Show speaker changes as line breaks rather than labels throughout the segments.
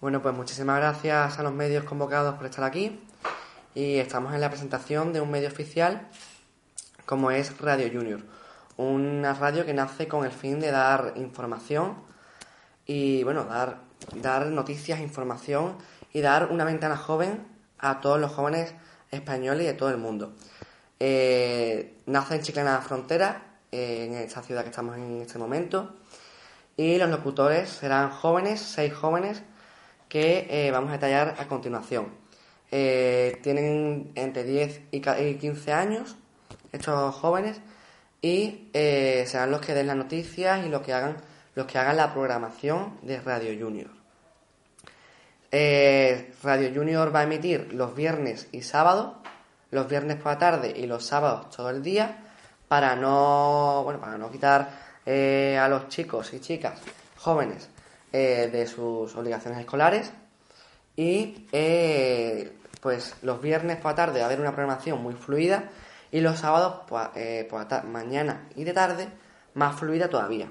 Bueno, pues muchísimas gracias a los medios convocados por estar aquí y estamos en la presentación de un medio oficial como es Radio Junior, una radio que nace con el fin de dar información y bueno, dar, dar noticias, información y dar una ventana joven a todos los jóvenes españoles y de todo el mundo. Eh, nace en Chiclana Frontera, en esta ciudad que estamos en este momento, y los locutores serán jóvenes, seis jóvenes, que eh, vamos a detallar a continuación. Eh, tienen entre 10 y 15 años estos jóvenes y eh, serán los que den las noticias y los que hagan los que hagan la programación de Radio Junior. Radio Junior va a emitir los viernes y sábados, los viernes por la tarde y los sábados todo el día, para no bueno para no quitar a los chicos y chicas jóvenes eh, de sus obligaciones escolares y eh, pues los viernes por la tarde va a haber una programación muy fluida y los sábados eh, mañana y de tarde más fluida todavía.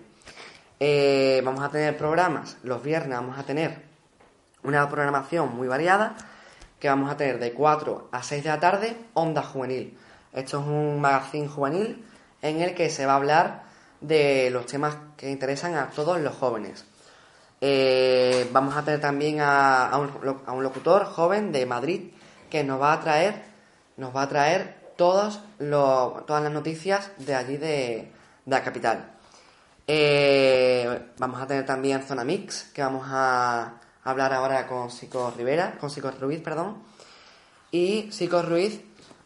vamos a tener programas, los viernes vamos a tener una programación muy variada que vamos a tener de 4 a 6 de la tarde, Onda Juvenil. Esto es un magazine juvenil en el que se va a hablar de los temas que interesan a todos los jóvenes. Eh, vamos a tener también a, un, locutor joven de Madrid que nos va a traer, nos va a traer todas las noticias de allí de, la capital. Eh, vamos a tener también Zona Mix, que vamos a hablar ahora con Sico Rivera, con Sico Ruiz, perdón. Y Sico Ruiz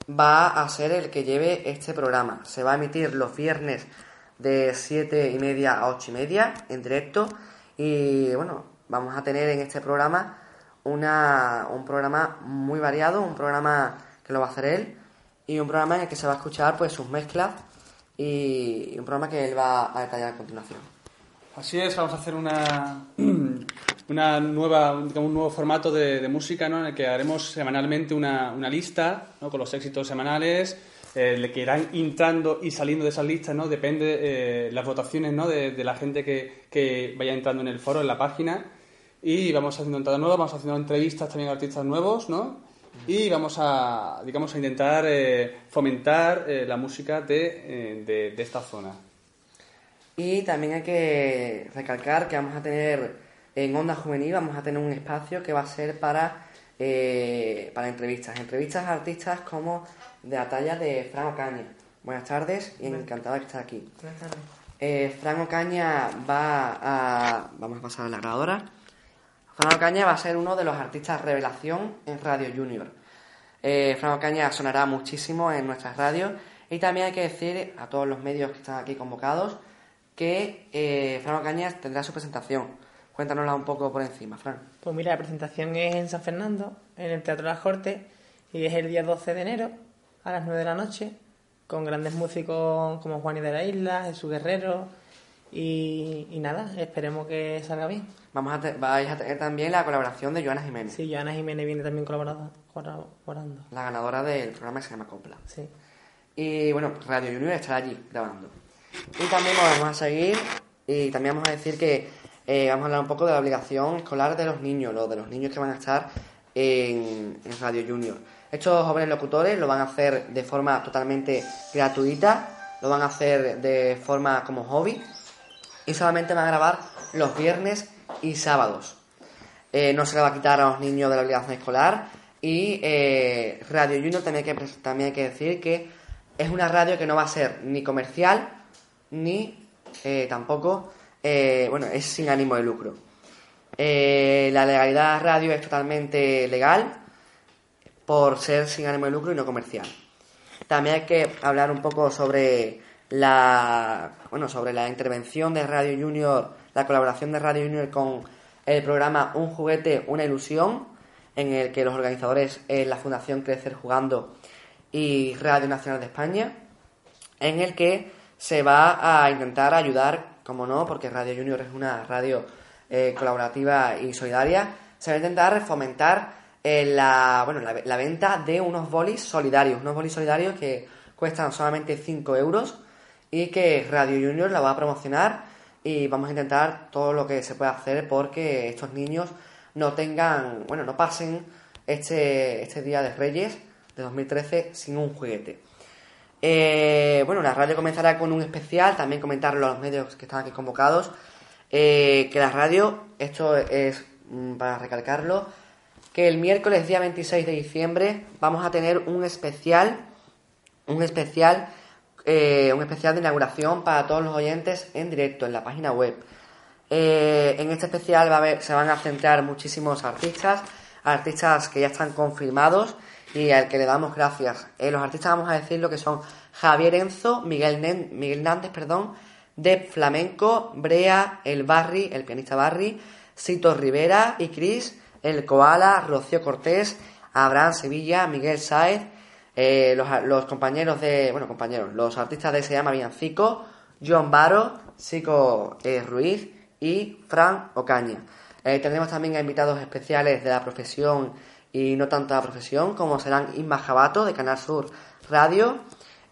va a ser el que lleve este programa. Se va a emitir los viernes de 7 y media a 8 y media en directo y bueno, vamos a tener en este programa una, un programa muy variado, un programa que lo va a hacer él y un programa en el que se va a escuchar pues sus mezclas y un programa que él va a detallar a continuación.
Así es, vamos a hacer una, una nueva, un nuevo formato de, música ¿no? en el que haremos semanalmente una, una lista ¿no? con los éxitos semanales eh, que irán entrando y saliendo de esas listas, ¿no? Depende eh, las votaciones, ¿no? De, la gente que, que, vaya entrando en el foro, en la página. Y vamos haciendo entradas nuevas, vamos haciendo entrevistas también a artistas nuevos, ¿no? Y vamos a, digamos, a intentar eh, fomentar eh, la música de, de, de esta zona.
Y también hay que recalcar que vamos a tener en Onda Juvenil, vamos a tener un espacio que va a ser para, para entrevistas. Entrevistas a artistas como de la talla de Fran Ocaña. Buenas tardes y encantado de estar aquí.
Buenas tardes.
Eh, Fran Ocaña va a... Vamos a pasar a la grabadora. Fran Ocaña va a ser uno de los artistas revelación en Radio Junior. Eh, Fran Ocaña sonará muchísimo en nuestras radios y también hay que decir a todos los medios que están aquí convocados que eh, Fran Ocaña tendrá su presentación. Cuéntanosla un poco por encima, Fran.
Pues mira, la presentación es en San Fernando, en el Teatro de las Cortes, y es el día 12 de enero a las 9 de la noche con grandes músicos como Juan y de la Isla, Jesús Guerrero y, nada, esperemos que salga bien.
Vamos a vais a tener también la colaboración de Joana Jiménez.
Sí, Joana Jiménez viene también colaborando.
La ganadora del programa que se llama Copla.
Sí.
Y bueno, Radio Junior estará allí grabando. Y también vamos a seguir y también vamos a decir que eh, vamos a hablar un poco de la obligación escolar de los niños, lo de los niños que van a estar en, en Radio Junior. Estos jóvenes locutores lo van a hacer de forma totalmente gratuita, lo van a hacer de forma como hobby y solamente van a grabar los viernes y sábados. Eh, no se le va a quitar a los niños de la obligación escolar y eh, Radio Junior también hay, que, decir que es una radio que no va a ser ni comercial ni eh, tampoco, bueno, es sin ánimo de lucro. la legalidad radio es totalmente legal, por ser sin ánimo de lucro y no comercial. También hay que hablar un poco sobre la, bueno, sobre la intervención de Radio Junior, la colaboración de Radio Junior con el programa Un juguete, una ilusión, en el que los organizadores es la Fundación Crecer Jugando y Radio Nacional de España, en el que se va a intentar ayudar, como no, porque Radio Junior es una radio eh, colaborativa y solidaria, se va a intentar fomentar la, bueno, la, venta de unos bolis solidarios, unos bolis solidarios que cuestan solamente 5 euros y que Radio Junior la va a promocionar y vamos a intentar todo lo que se pueda hacer porque estos niños no tengan, bueno, no pasen este, este Día de Reyes de 2013 sin un juguete. Eh, bueno, la radio comenzará con un especial, también comentarlo a los medios que están aquí convocados, eh, que la radio, esto es mm, para recalcarlo, que el miércoles día 26 de diciembre vamos a tener un especial, un especial, eh, un especial de inauguración para todos los oyentes en directo en la página web. en este especial va a se van a centrar muchísimos artistas, artistas que ya están confirmados y al que le damos gracias. Eh, los artistas vamos a decir lo que son Javier Enzo, Miguel, Miguel Nández, perdón, de Flamenco, Brea, El Barri, el pianista Barry, Sito Rivera y Cris, El Koala, Rocío Cortés, Abraham Sevilla, Miguel Saez, eh, los, compañeros de, bueno, compañeros, los artistas de Se llama Villancico, John Baro, Sico eh, Ruiz y Fran Ocaña. tendremos también a invitados especiales de la profesión y no tanto la profesión, como serán Inma Jabato de Canal Sur Radio,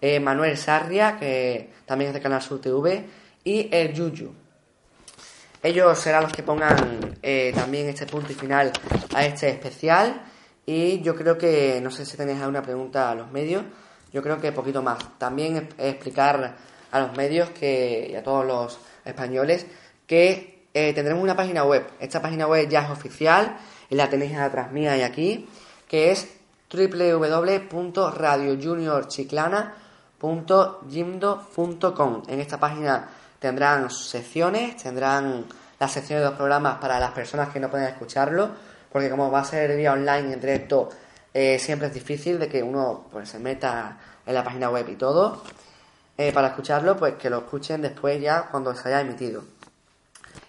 eh, Manuel Sarria, que también es de Canal Sur TV, y el Yuyu. Ellos serán los que pongan eh, también este punto y final a este especial. Y yo creo que, no sé si tenéis alguna pregunta a los medios, yo creo que poquito más. También explicar a los medios que, y a todos los españoles que eh, tendremos una página web. Esta página web ya es oficial y la tenéis atrás mía y aquí, que es www.radiojuniorchiclana.jimdo.com. En esta página tendrán secciones, tendrán las secciones de los programas para las personas que no pueden escucharlo, porque como va a ser vía online en directo, eh, siempre es difícil de que uno pues, se meta en la página web y todo. Eh, para escucharlo, pues que lo escuchen después ya cuando se haya emitido.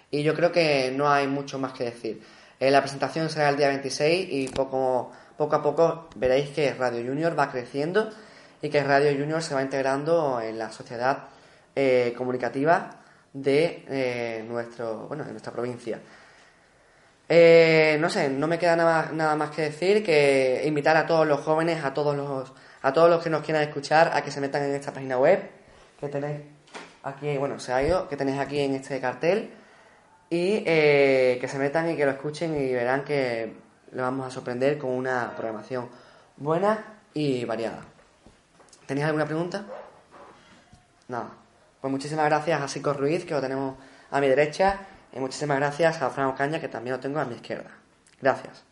Y yo creo que no hay mucho más que decir. Eh, la presentación será el día 26 y poco, poco a poco veréis que Radio Junior va creciendo y que Radio Junior se va integrando en la sociedad eh, comunicativa de eh, nuestro bueno de nuestra provincia. no sé, no me queda nada, nada más que decir que invitar a todos los jóvenes, a todos los a todos los que nos quieran escuchar a que se metan en esta página web que tenéis aquí, bueno, se ha que tenéis aquí en este cartel y eh, que se metan y que lo escuchen y verán que le vamos a sorprender con una programación buena y variada. ¿Tenéis alguna pregunta? Nada. Pues muchísimas gracias a Sico Ruiz, que lo tenemos a mi derecha, y muchísimas gracias a Fran Ocaña, que también lo tengo a mi izquierda. Gracias.